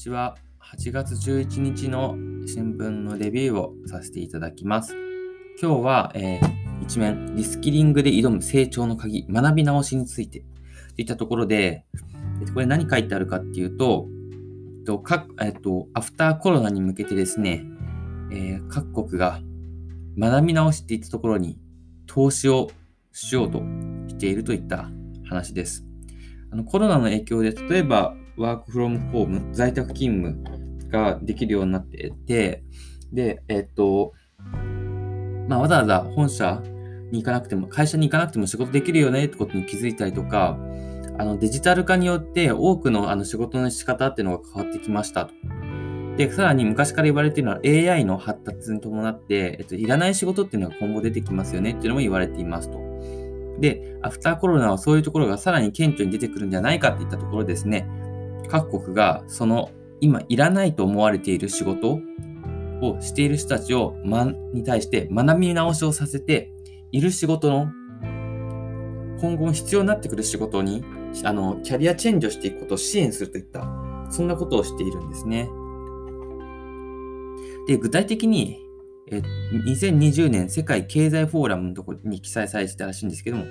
ちは。8月11日の新聞のレビューをさせていただきます。今日は、えー、一面、リスキリングで挑む成長の鍵、学び直しについてといったところで、これ何書いてあるかっていうと、えっと、かえっと、アフターコロナに向けてですね、えー、各国が学び直しっていったところに投資をしようとしているといった話です。あのコロナの影響で、例えばワークフロムホーム、在宅勤務ができるようになってて、で、えっと、まあ、わざわざ本社に行かなくても、会社に行かなくても仕事できるよねってことに気づいたりとか、あのデジタル化によって多くのあの仕事の仕方っていうのが変わってきましたと。で、さらに昔から言われているのは AI の発達に伴って、えっと、いらない仕事っていうのが今後出てきますよねっていうのも言われていますと。で、アフターコロナはそういうところがさらに顕著に出てくるんじゃないかっていったところですね、各国がその今いらないと思われている仕事をしている人たちを、ま、に対して学び直しをさせて、いる仕事の今後必要になってくる仕事にあのキャリアチェンジをしていくことを支援するといったそんなことをしているんですね。で具体的にえ2020年世界経済フォーラムのところに記載されてたらしいんですけども、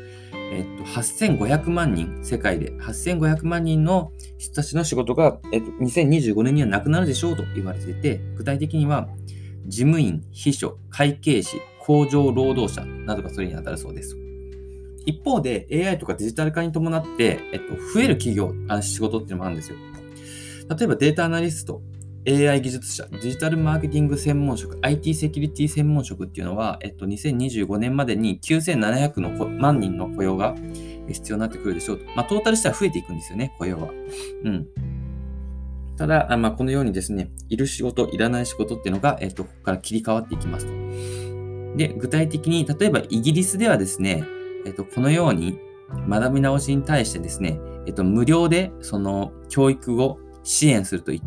えっと、8500万人、世界で8500万人の人たちの仕事が、えっと、2025年にはなくなるでしょうと言われていて、具体的には事務員、秘書、会計士、工場労働者などがそれに当たるそうです。一方で AI とかデジタル化に伴って、えっと、増える企業、あ仕事っていうのもあるんですよ。例えばデータアナリスト、AI 技術者、デジタルマーケティング専門職、IT セキュリティ専門職っていうのは、えっと、2025年までに9700の万人の雇用が必要になってくるでしょうと。まあ、トータルしては増えていくんですよね、雇用は。うん。ただ、あまあ、このようにですね、いる仕事、いらない仕事っていうのが、えっと、ここから切り替わっていきますと。で、具体的に、例えばイギリスではですね、えっと、このように学び直しに対してですね、えっと、無料でその教育を支援するといっ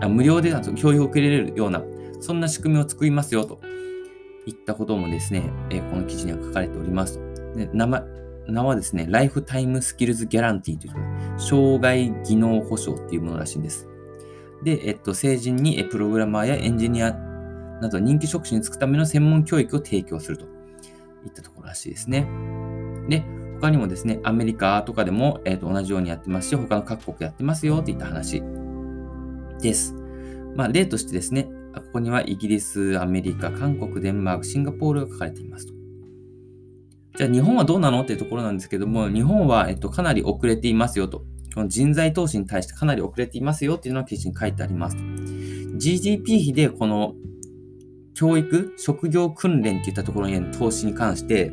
た、無料で教育を受けられるような、そんな仕組みを作りますよと。いったこともですね、えこの記事には書かれておりますで名前名はですね、ライフタイムスキルズギャランティーという、障害技能保障っていうものらしいんです。で、えっと、成人にプログラマーやエンジニアなど人気職種に就くための専門教育を提供すると。いったところらしいですね。で、他にもですね、アメリカとかでも、えー、と同じようにやってますし、他の各国やってますよっていった話。です。まあ、例としてですね、ここにはイギリス、アメリカ、韓国、デンマーク、シンガポールが書かれていますと。じゃあ日本はどうなのっていうところなんですけども、日本は、えっと、かなり遅れていますよと。この人材投資に対してかなり遅れていますよっていうのが記事に書いてありますと。GDP 比でこの教育、職業訓練っていったところへの投資に関して、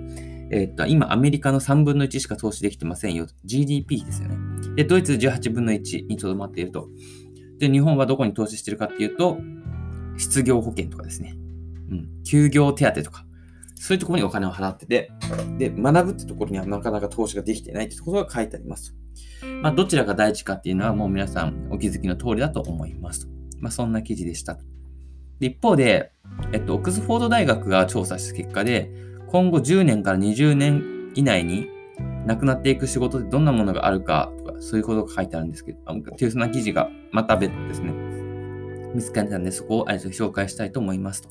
えっと、今、アメリカの3分の1しか投資できてませんよと。GDP 比ですよね。で、ドイツ18分の1にとどまっていると。で、日本はどこに投資してるかっていうと、失業保険とかですね。うん。休業手当とか。そういうところにお金を払ってて、で、学ぶってところにはなかなか投資ができてないってころが書いてあります。まあ、どちらが大事かっていうのはもう皆さんお気づきの通りだと思います。まあ、そんな記事でした。で一方で、えっと、オックスフォード大学が調査した結果で、今後10年から20年以内になくなっていく仕事でどんなものがあるかとか、そういうことが書いてあるんですけど、っていうそんな記事がまた別ですね、見つかったので、そこを紹介したいと思いますと。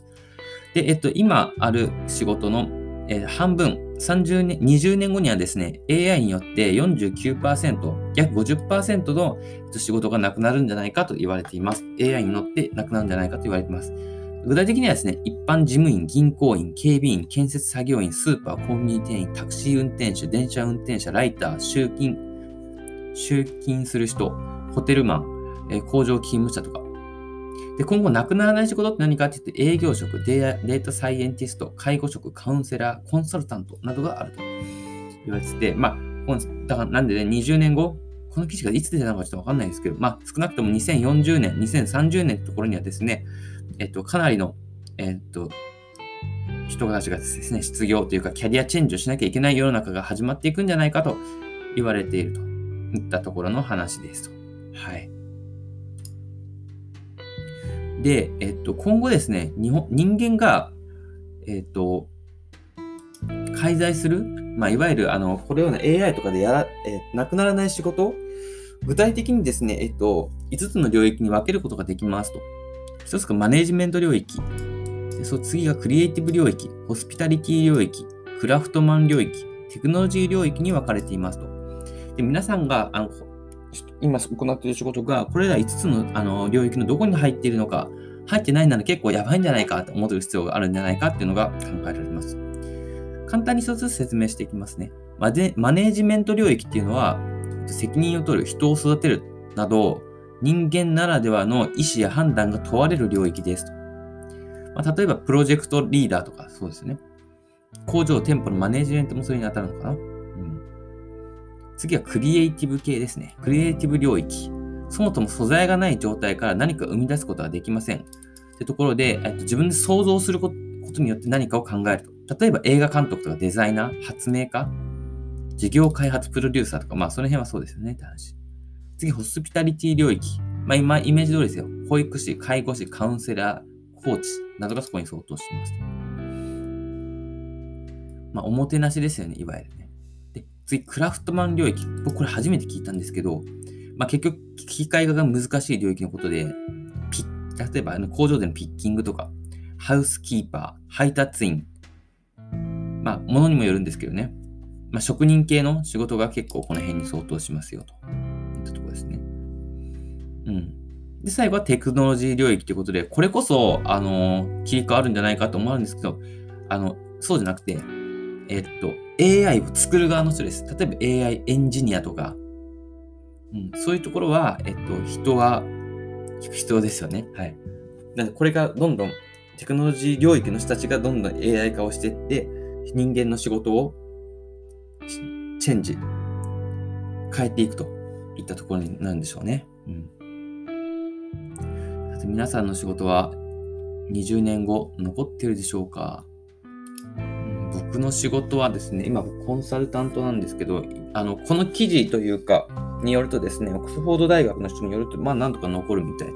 で、えっと、今ある仕事の、えー、半分、30年、20年後にはですね、AI によって49%、約50%の仕事がなくなるんじゃないかと言われています。AI に乗ってなくなるんじゃないかと言われています。具体的にはですね、一般事務員、銀行員、警備員、建設作業員、スーパー、コンビニ店員、タクシー運転手、電車運転者、ライター、集金、集金する人、ホテルマン、え、工場勤務者とか。で、今後なくならない仕事って何かって言って、営業職、データサイエンティスト、介護職、カウンセラー、コンサルタントなどがあると言われてて、まあ、だからなんでね、20年後、この記事がいつ出たのかちょっとわかんないですけど、まあ、少なくとも2040年、2030年のところにはですね、えっと、かなりの、えっと、人たちがですね、失業というかキャリアチェンジをしなきゃいけない世の中が始まっていくんじゃないかと言われているといったところの話ですと。はい。で、えっと、今後ですね、日本人間が、えっと、介在する、まあ、いわゆる、あの、このような AI とかでやら、えー、なくならない仕事具体的にですね、えっと、5つの領域に分けることができますと。1つがマネジメント領域。でそ次がクリエイティブ領域、ホスピタリティ領域、クラフトマン領域、テクノロジー領域に分かれていますと。で皆さんがあの今行っている仕事が、これら5つのあの領域のどこに入っているのか、入ってないなら結構やばいんじゃないかと思ってる必要があるんじゃないかっていうのが考えられます。簡単に一つ説明していきますね。ママネジメント領域っていうのは、責任を取る、人を育てるなど、人間ならではの意思や判断が問われる領域ですと。まあ、例えば、プロジェクトリーダーとか、そうですね。工場、店舗のマネジメントもそれに当たるのかな。うん、次はクリエイティブ系ですね。クリエイティブ領域。そもそも素材がない状態から何か生み出すことはできません。ってところで、えっと、自分で想像することによって何かを考えると。例えば映画監督とかデザイナー、発明家、事業開発プロデューサーとか、まあその辺はそうですよねって話。次、ホスピタリティ領域。まあ今、イメージ通りですよ。保育士、介護士、カウンセラー、コーチなどがそこに相当します。まあおもてなしですよね、いわゆるね。で、次、クラフトマン領域。僕これ初めて聞いたんですけど、まあ結局、機械化が難しい領域のことで、ピ例えばあの工場でのピッキングとか、ハウスキーパー、配達員、まあ、ものにもよるんですけどね。まあ、職人系の仕事が結構この辺に相当しますよと。いったところですね。うん。で、最後はテクノロジー領域ということで、これこそ、あの、切り替わるんじゃないかと思うんですけど、あの、そうじゃなくて、えっと、AI を作る側の人です。例えば AI エンジニアとか、うん、そういうところは、えっと、人は必要ですよね。はい。なので、これがどんどん、テクノロジー領域の人たちがどんどん AI 化をしていって、人間の仕事をチェンジ、変えていくといったところになるんでしょうね。うん。皆さんの仕事は20年後残ってるでしょうか、うん、僕の仕事はですね、今コンサルタントなんですけど、あの、この記事というか、によるとですね、オックスフォード大学の人によると、まあなんとか残るみたいと。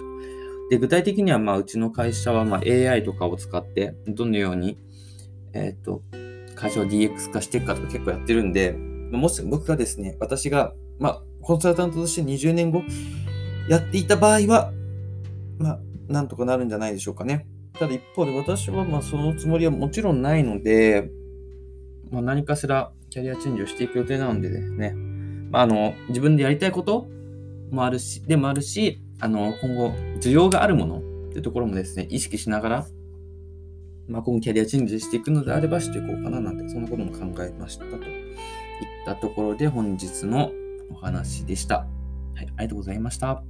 で、具体的には、まあうちの会社は、まあ AI とかを使って、どのように、えっ、ー、と、会社を DX 化していくかとか結構やってるんで、もし僕がですね、私が、まあ、コンサルタントとして20年後やっていた場合は、まあ、なんとかなるんじゃないでしょうかね。ただ一方で私はまあそのつもりはもちろんないので、まあ、何かしらキャリアチェンジをしていく予定なのでですね、まあ、あの自分でやりたいこともあるし、でもあるし、あの今後需要があるものっていうところもですね、意識しながら、まあ、今後キャリアチェンジしていくのであればしていこうかななんて、そんなことも考えましたと。いったところで本日のお話でした。はい、ありがとうございました。